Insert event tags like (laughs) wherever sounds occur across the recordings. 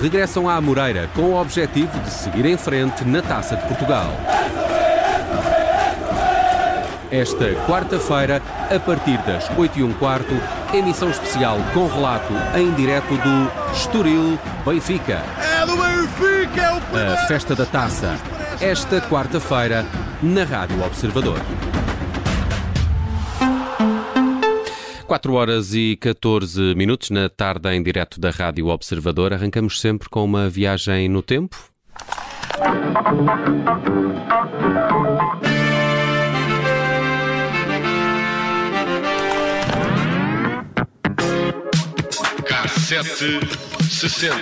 regressam à Moreira com o objetivo de seguir em frente na Taça de Portugal. Esta quarta-feira, a partir das 8 e um quarto, emissão especial com relato em direto do Estoril Benfica. É do Benfica, é o A festa da taça. Esta quarta-feira, na Rádio Observador. 4 horas e 14 minutos na tarde em direto da Rádio Observador. Arrancamos sempre com uma viagem no tempo. Cassete 60.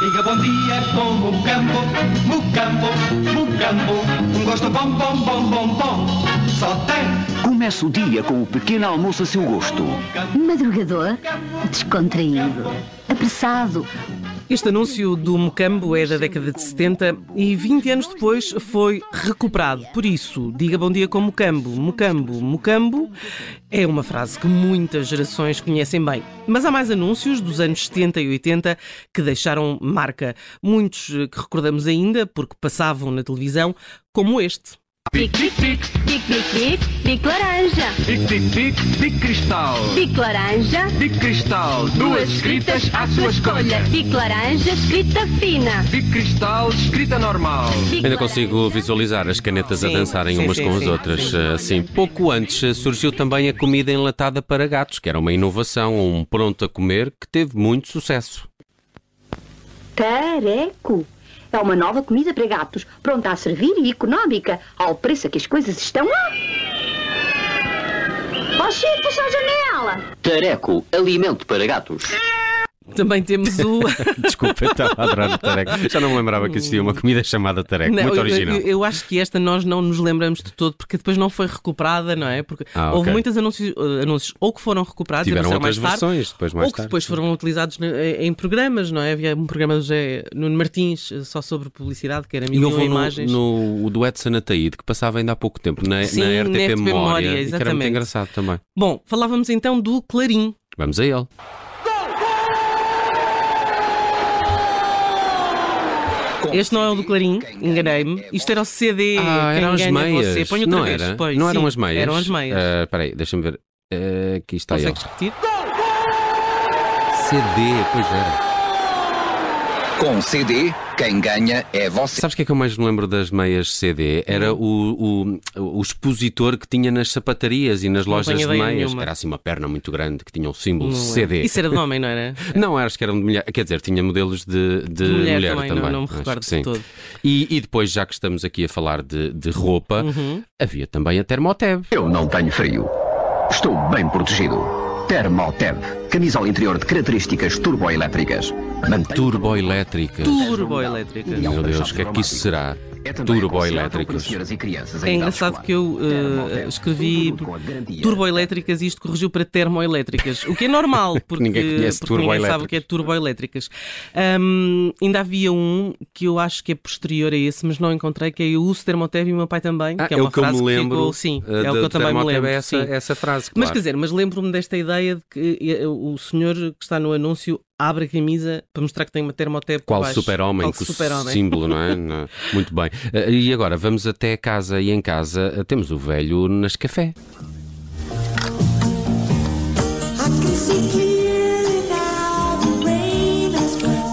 Diga bom dia com Mucambo, Mucambo, Mucambo. Um gosto bom, bom, bom, bom, bom. Só tem Comece o dia com o pequeno almoço a seu gosto. Madrugador, descontraído, apressado. Este anúncio do Mocambo é da década de 70 e 20 anos depois foi recuperado. Por isso, diga bom dia com Mocambo. Mocambo, Mocambo é uma frase que muitas gerações conhecem bem. Mas há mais anúncios dos anos 70 e 80 que deixaram marca. Muitos que recordamos ainda porque passavam na televisão, como este. Pic, pic, pic, Pique, pique, pique, pique laranja. pic, pic, pic, pic cristal. Pique laranja, Pic cristal, duas escritas à sua escolha. pique laranja, escrita fina. Pic cristal, escrita normal. Ainda consigo visualizar as canetas a dançarem umas com as outras. sim, sim, Assim, pouco antes surgiu também a comida enlatada para gatos, que era uma inovação, um pronto a comer que teve muito sucesso. Tareco. É uma nova comida para gatos, pronta a servir e económica, ao preço que as coisas estão. Ah! Oh, Chico, puxa a janela! Tareco, alimento para gatos. Também temos o. (laughs) Desculpa, estava a adorar o tareco. Já não me lembrava que existia uma comida chamada tareco. Não, muito original. Eu, eu acho que esta nós não nos lembramos de todo, porque depois não foi recuperada, não é? Porque Ah, houve ok. muitos anúncios, eh, anúncios ou que foram recuperados Tiveram outras mais tarde, versões depois mais ou que tarde. depois foram utilizados ne- em, programas, não é? Havia um programa do José Nuno Martins eh, só sobre publicidade, que era mil e imagens. no, no o do Edson Ataíde que passava ainda há pouco tempo na, Sim, na na RTP, RTP Memória, Memória, e que era muito exatamente. engraçado também. Bom, falávamos então do Clarim. Vamos a ele. Este não é o do Clarim, enganei-me. Isto era o CD. Ah, eram as é meias. Você. Põe outra não vez. era? Pois, não eram sim, as meias? Eram as meias. Ah, Espera aí, deixa-me ver. Ah, aqui está ele. Consegues repetir? CD, pois era. Com CD, quem ganha é você. Sabes o que é que eu mais me lembro das meias CD? Era o, o, o expositor que tinha nas sapatarias e nas Não lojas de meias. nenhuma. Era assim uma perna muito grande que tinha o símbolo Não é. CD. Isso era de homem, não era? (laughs) Não, acho que era de mulher. Quer dizer, tinha modelos de, de, De mulher mulher, também, também. não- não me recordo que de sim. todo. E, e depois, já que estamos aqui a falar de, de roupa, Uhum. havia também a Termoteb. Eu não tenho frio. Estou bem protegido. Thermoteb. Camisola interior de características turboelétricas. Turboelétricas. Turboelétrica. Meu Deus, o que é que isso será? É em É engraçado que eu Thermoteb. escrevi Um turboelétricas e isto corrigiu para termoelétricas, o que é normal, (laughs) porque, Ninguém conhece porque ninguém sabe o que é turboelétricas. Ahm, ainda havia um que eu acho que é posterior a esse, mas não encontrei, que é eu uso termoteb e o meu pai também, Ah, que é, é uma o que eu frase me lembro. ficou, sim, eh, é o que eu também me lembro. é essa, sim. essa frase. Mas claro. quer dizer, mas lembro-me desta ideia de que eh, o senhor que está no anúncio abre a camisa para mostrar que tem uma termoteb por Qual super-homem, Qual com o super-homem. símbolo, não é? (laughs) Não. Muito bem. Eh, E agora, vamos até casa e em casa eh, temos o velho nas café.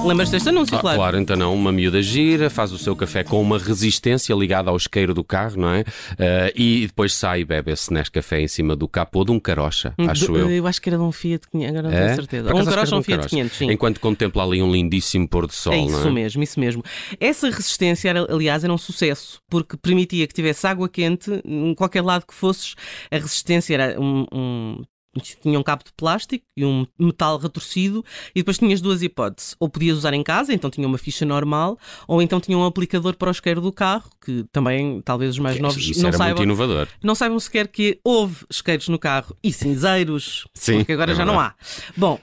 Lembras deste anúncio, Ah, claro? claro, então não, uma miúda gira, faz o seu café com uma resistência ligada ao isqueiro do carro, não é? Eh, e depois sai e bebe esse Nescafé em cima do capô de um carocha, acho Do- eu. Eu acho que era de um Fiat 500, agora não É? tenho certeza. Por Ou um carocha ou um Fiat carocha. 500, sim. Enquanto contempla ali um lindíssimo pôr do sol, É não isso é? mesmo, isso mesmo. Essa resistência, era, aliás, era um sucesso, porque permitia que tivesse água quente em qualquer lado que fosses. A resistência era um. um- tinha um cabo de plástico e um metal retorcido e depois tinhas duas hipóteses. Ou podias usar em casa, então tinha uma ficha normal, ou então tinha um aplicador para o isqueiro do carro, que também talvez os mais novos Isso não era muito saibam. inovador. Não saibam sequer que houve isqueiros no carro e cinzeiros, Sim, porque agora é já não há. Bom,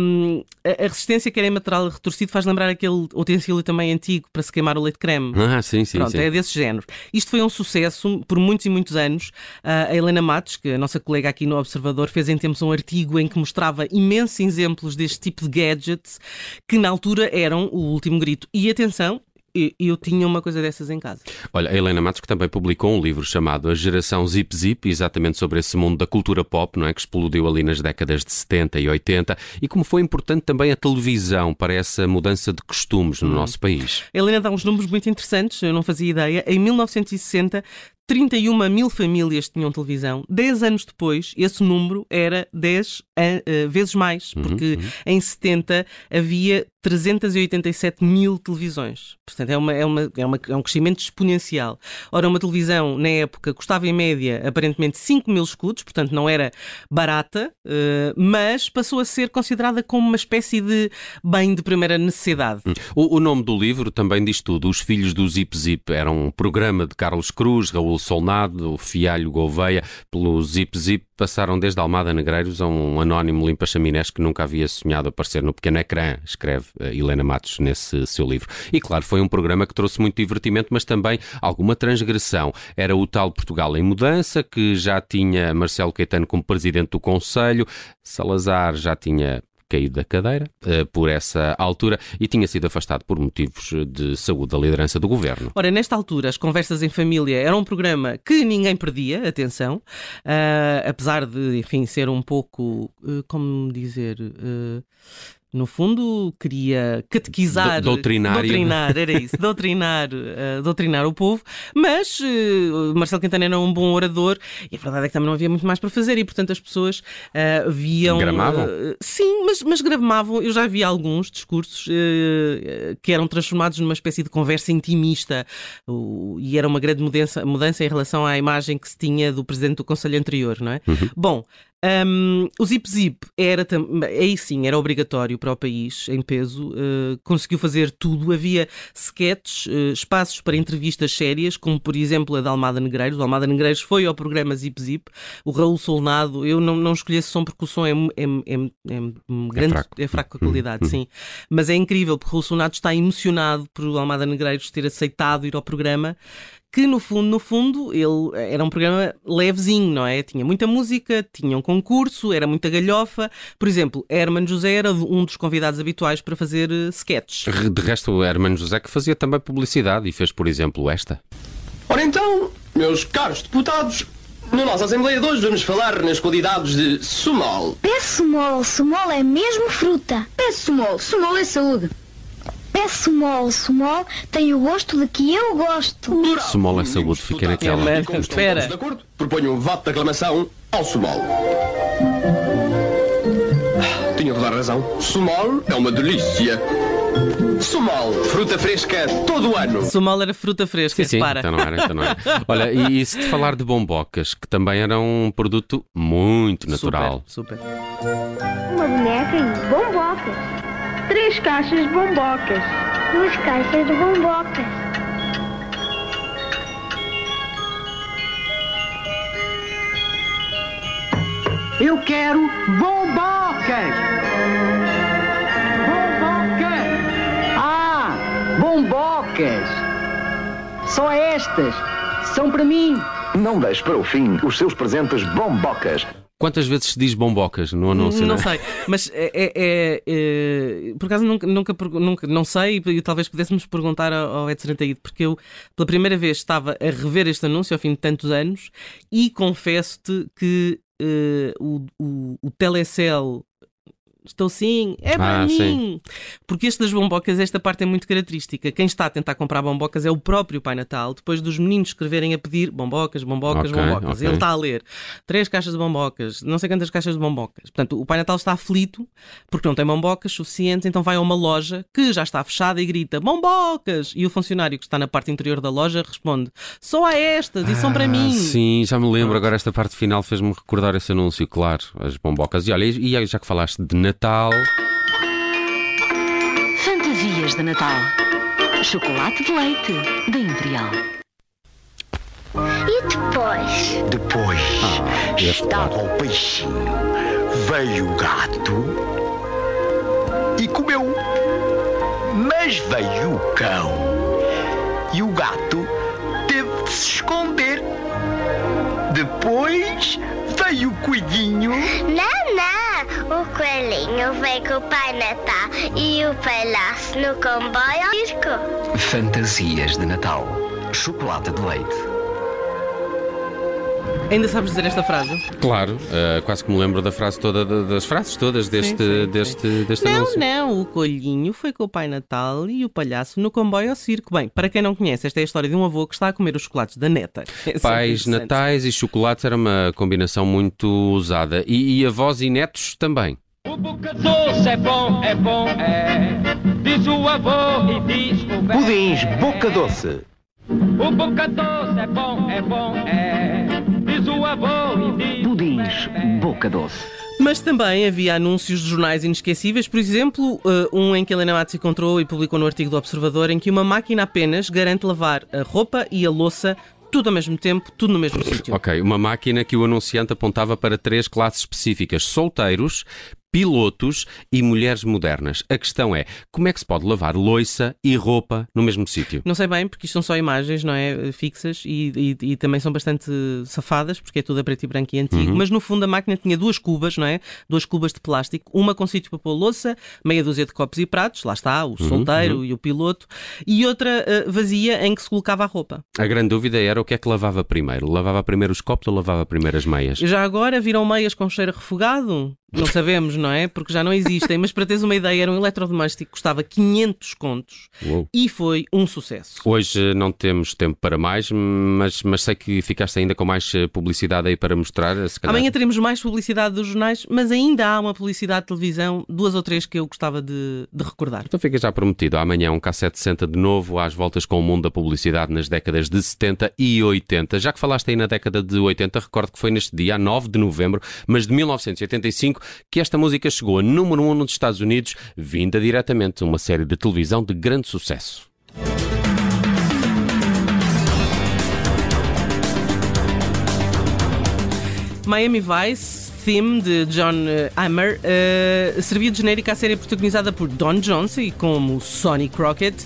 hum, a a resistência que era em material retorcido faz lembrar aquele utensílio também antigo para se queimar o leite creme. Ah, sim, sim, Pronto, sim. é desse género. Isto foi um sucesso por muitos e muitos anos. Ah, a Helena Matos, que é a nossa colega aqui no Observador, fez em tempos um artigo em que mostrava imensos exemplos deste tipo de gadgets que na altura eram o último grito. E atenção, eu tinha uma coisa dessas em casa. Olha, a Helena Matos, que também publicou um livro chamado A Geração Zip Zip, exatamente sobre esse mundo da cultura pop, não é? Que explodiu ali nas décadas de 70 e 80 e como foi importante também a televisão para essa mudança de costumes no nosso país. A Helena dá uns números muito interessantes, eu não fazia ideia. Em 1960, 31 mil famílias tinham televisão. 10 anos depois, esse número era 10 a- eh, vezes mais, porque em 70 havia 387 mil televisões. Portanto, é, uma, é, uma, é, uma- é um crescimento exponencial. Ora, uma televisão, na época, custava em média, aparentemente, 5 mil escudos, portanto, não era barata, eh, mas passou a ser considerada como uma espécie de bem de primeira necessidade. O, o nome do livro também diz tudo. Os Filhos do Zip Zip era um programa de Carlos Cruz, Raul Solnado, Fialho Gouveia. Pelo Zip Zip passaram desde Almada Negreiros a um anónimo limpa-chaminés que nunca havia sonhado aparecer no pequeno ecrã, escreve eh, Helena Matos nesse seu livro. E claro, foi um programa que trouxe muito divertimento, mas também alguma transgressão. Era o tal Portugal em mudança, que já tinha Marcelo Caetano como presidente do Conselho, Salazar já tinha caído da cadeira eh, por essa altura e tinha sido afastado por motivos de saúde da liderança do governo. Ora, nesta altura, as conversas em família era um programa que ninguém perdia, atenção, ah, apesar de, enfim, ser um pouco, eh, como dizer, no fundo, queria catequizar, Do- doutrinário. doutrinar, era isso, (laughs) doutrinar, eh, doutrinar o povo, mas eh, Marcelo Quintana era um bom orador e a verdade é que também não havia muito mais para fazer e, portanto, as pessoas ah, viam. Gramavam? sim, mas, mas gramavam. Eu já vi alguns discursos que eram transformados numa espécie de conversa intimista e era uma grande mudança, mudança em relação à imagem que se tinha do presidente do Conselho anterior, não é? Bom. Hum, o Zip Zip era aí sim, era obrigatório para o país em peso, eh, conseguiu fazer tudo. Havia sketches, eh, espaços para entrevistas sérias, como por exemplo a da Almada Negreiros. O Almada Negreiros foi ao programa Zip Zip. O Raul Solnado, eu não, não escolhi esse som porque o som é, é, é, é grande, fraco. é fraco a qualidade, sim. Mas é incrível porque o Raul Solnado está emocionado por o Almada Negreiros ter aceitado ir ao programa. Que no fundo, no fundo, ele era um programa levezinho, não é? Tinha muita música, tinha um concurso, era muita galhofa. Por exemplo, Herman José era um dos convidados habituais para fazer eh, sketches. De resto, o Hermano José que fazia também publicidade e fez, por exemplo, esta. Ora então, meus caros deputados, na nossa Assembleia de hoje vamos falar nas qualidades de Sumol. Peço sumol, sumol é mesmo fruta. Peço sumol, sumol é saúde. Peço sumol, sumol tem o gosto de que eu gosto. Sumol é saúde, fica naquela. É, Espera. todos de acordo, proponho um voto de aclamação ao Sumol. Tinha toda a razão. Sumol é uma delícia. Sumol, fruta fresca todo o ano. Sumol era fruta fresca, Sim, sim, repara. então não era, então não era. Olha, e, e se te falar de bombocas, que também era um produto muito natural. Super, super. Uma boneca e bombocas. Três caixas de bombocas. Duas caixas de bombocas. Eu quero bombocas! Bombocas! Ah, bombocas! Só estas são para mim. Não deixe para o fim os seus presentes bombocas. Quantas vezes se diz bombocas no anúncio? Não né? sei, mas é, é- é- é- por acaso nunca, nunca, nunca- não sei e talvez pudéssemos perguntar ao Edson Ataíde, porque eu pela primeira vez estava a rever este anúncio ao fim de tantos anos e confesso-te que eh, o, o, o Telecel Estou sim, é para Ah, mim. sim. Porque este das bombocas, esta parte é muito característica. Quem está a tentar comprar bombocas é o próprio Pai Natal, depois dos meninos escreverem a pedir bombocas, bombocas, Ok, bombocas. ok. Ele está a ler três caixas de bombocas, não sei quantas caixas de bombocas. Portanto, o Pai Natal está aflito porque não tem bombocas suficientes, então vai a uma loja que já está fechada e grita bombocas! E o funcionário que está na parte interior da loja responde só há estas e são para Ah, mim. Sim, já me lembro. Agora esta parte final fez-me recordar esse anúncio, claro. As bombocas. E olha, e já que falaste de Natal. Fantasias de Natal. Chocolate de leite da Imperial. E depois? Depois Ah, estava o peixinho, veio o gato e comeu. Mas veio o cão e o gato teve de se esconder. Depois veio o coelhinho? Não, não. O coelhinho veio com o Pai Natal e o palhaço no comboio ao circo. Fantasias de Natal. Chocolate de leite. Ainda sabes dizer esta frase? Claro, uh, quase que me lembro da frase toda, das frases todas deste, sim, sim, deste, sim. deste não, anúncio. Não, o colhinho foi com o Pai Natal e o palhaço no comboio ao circo. Bem, para quem não conhece, esta é a história de um avô que está a comer os chocolates da neta. (laughs) É Pais, natais e chocolates era uma combinação muito usada. E, e avós e netos também. O boca doce é bom, é bom, é. Diz o avô e diz o velho. Pudins Boca Doce. O boca doce é bom, é bom, é. Pudins Boca Doce. Mas também havia anúncios de jornais inesquecíveis, por exemplo, eh, um em que Helena Matos encontrou e publicou no artigo do Observador, em que uma máquina apenas garante lavar a roupa e a louça tudo ao mesmo tempo, tudo no mesmo sítio. Ok, uma máquina que o anunciante apontava para três classes específicas: solteiros, pilotos e mulheres modernas. A questão é, como é que se pode lavar loiça e roupa no mesmo sítio? Não sei bem, porque isto são só imagens, não é? Fixas e, e, e também são bastante safadas, porque é tudo a preto e branco e antigo. Uhum. Mas no fundo a máquina tinha duas cubas, não é? Duas cubas de plástico, uma com sítio para pôr louça, meia dúzia de copos e pratos, lá está, o uhum, solteiro uhum. e o piloto, e outra uh, vazia em que se colocava a roupa. A grande dúvida era o que é que lavava primeiro? Lavava primeiro os copos ou lavava primeiro as meias? Já agora viram meias com cheiro refogado? Não (laughs) sabemos, não é? Porque já não existem. Mas para teres uma ideia, era um eletrodoméstico que custava 500 contos Uou. e foi um sucesso. Hoje não temos tempo para mais, mas, mas sei que ficaste ainda com mais eh, publicidade aí para mostrar. Amanhã teremos mais publicidade dos jornais, mas ainda há uma publicidade de televisão, duas ou três que eu gostava de, de recordar. Então fica já prometido. Amanhã um K760 de novo às voltas com o mundo da publicidade nas décadas de 70 e 80. Já que falaste aí na década de 80, recordo que foi neste dia, 9 de novembro, mas de 1985 que esta música chegou a número 1 um nos Estados Unidos, vinda diretamente de uma série de televisão de grande sucesso. Miami Vice Theme de John Hammer uh, servia de genérica à série protagonizada por Don Johnson como Sonny Crockett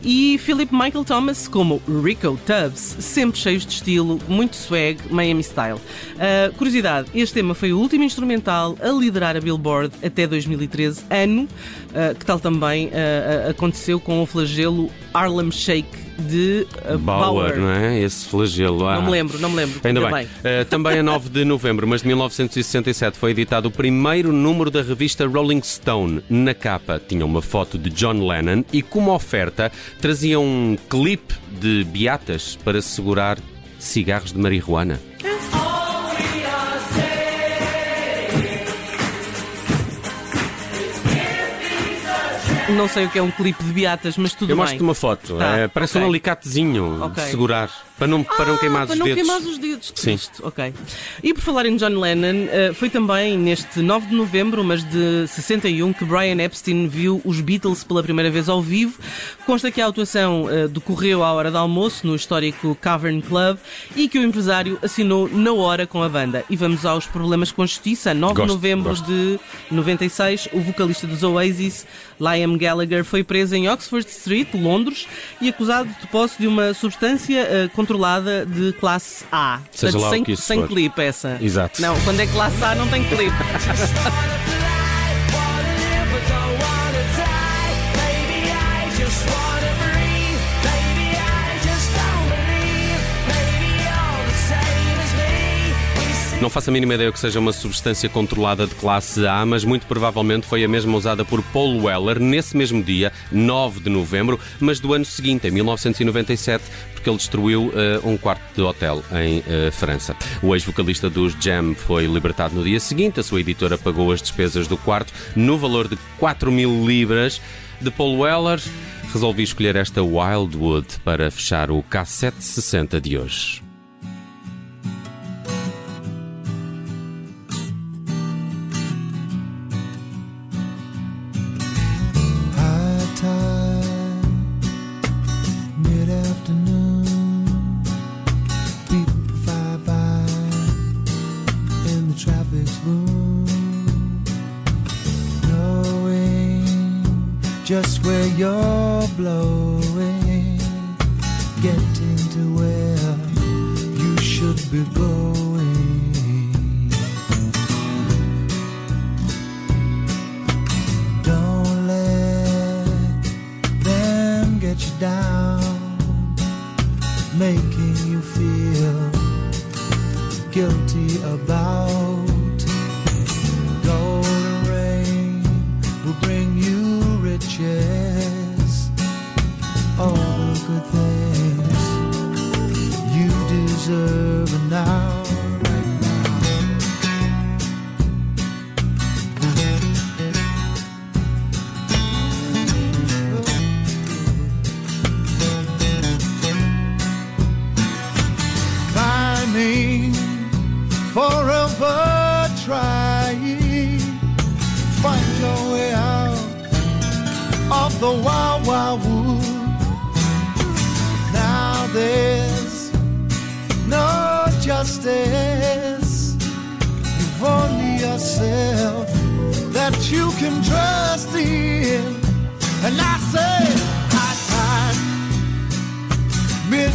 e Philip Michael Thomas como Rico Tubbs, sempre cheios de estilo, muito swag, Miami style. Uh, curiosidade, este tema foi o último instrumental a liderar a Billboard até 2013, ano uh, que tal também aconteceu com o flagelo Harlem Shake de Bauer, Bauer, não é? Esse flagelo. Ah. Não me lembro, não me lembro. Ainda bem. bem. Uh, também a 9 de novembro, mas de 1967, foi editado o primeiro número da revista Rolling Stone. Na capa tinha uma foto de John Lennon e, como oferta, trazia um clipe de beatas para segurar cigarros de marihuana. Não sei o que é um clipe de beatas, mas tudo Eu bem. mostro-te uma foto. Tá, é, parece okay. um alicatezinho okay. de segurar. Para não, para não ah, queimar para os não dedos. queimar os dedos. Sim. Ok. E por falar em John Lennon, eh, foi também neste 9 de novembro, mas de 61, que Brian Epstein viu os Beatles pela primeira vez ao vivo. Consta que a atuação eh, decorreu à hora de almoço no histórico Cavern Club e que o empresário assinou na hora com a banda. E vamos aos problemas com justiça. 9 gosto, de novembro gosto. de 96, o vocalista dos Oasis, Liam Gallagher, foi preso em Oxford Street, Londres, e acusado de posse de uma substância uh, controlada de classe A. Seja Portanto, sem, sem clipe essa. Exato. Não, quando é classe A não tem clipe. (laughs) Não faço a mínima ideia que seja uma substância controlada de classe A, mas muito provavelmente foi a mesma usada por Paul Weller nesse mesmo dia, 9 de novembro, mas do ano seguinte, em 1997, porque ele destruiu uh, um quarto de hotel em uh, França. O ex-vocalista dos Jam foi libertado no dia seguinte, a sua editora pagou as despesas do quarto no valor de 4 mil libras. De Paul Weller, resolvi escolher esta Wildwood para fechar o K760 de hoje. just where you're blowing, getting to where you should be going. Don't let them get you down, making you feel guilty about. Forever trying, find your way out of the wild, wild wood. Now there's no justice. You've only yourself that you can trust in. And I say, high tide, mid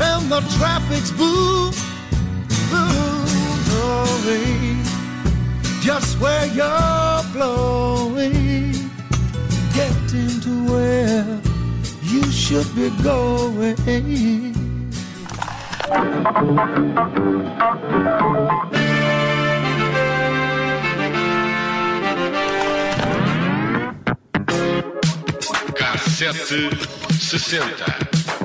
and the traffic's boom, boom. Just where you're blowing, getting to where you should be going. sete sessenta.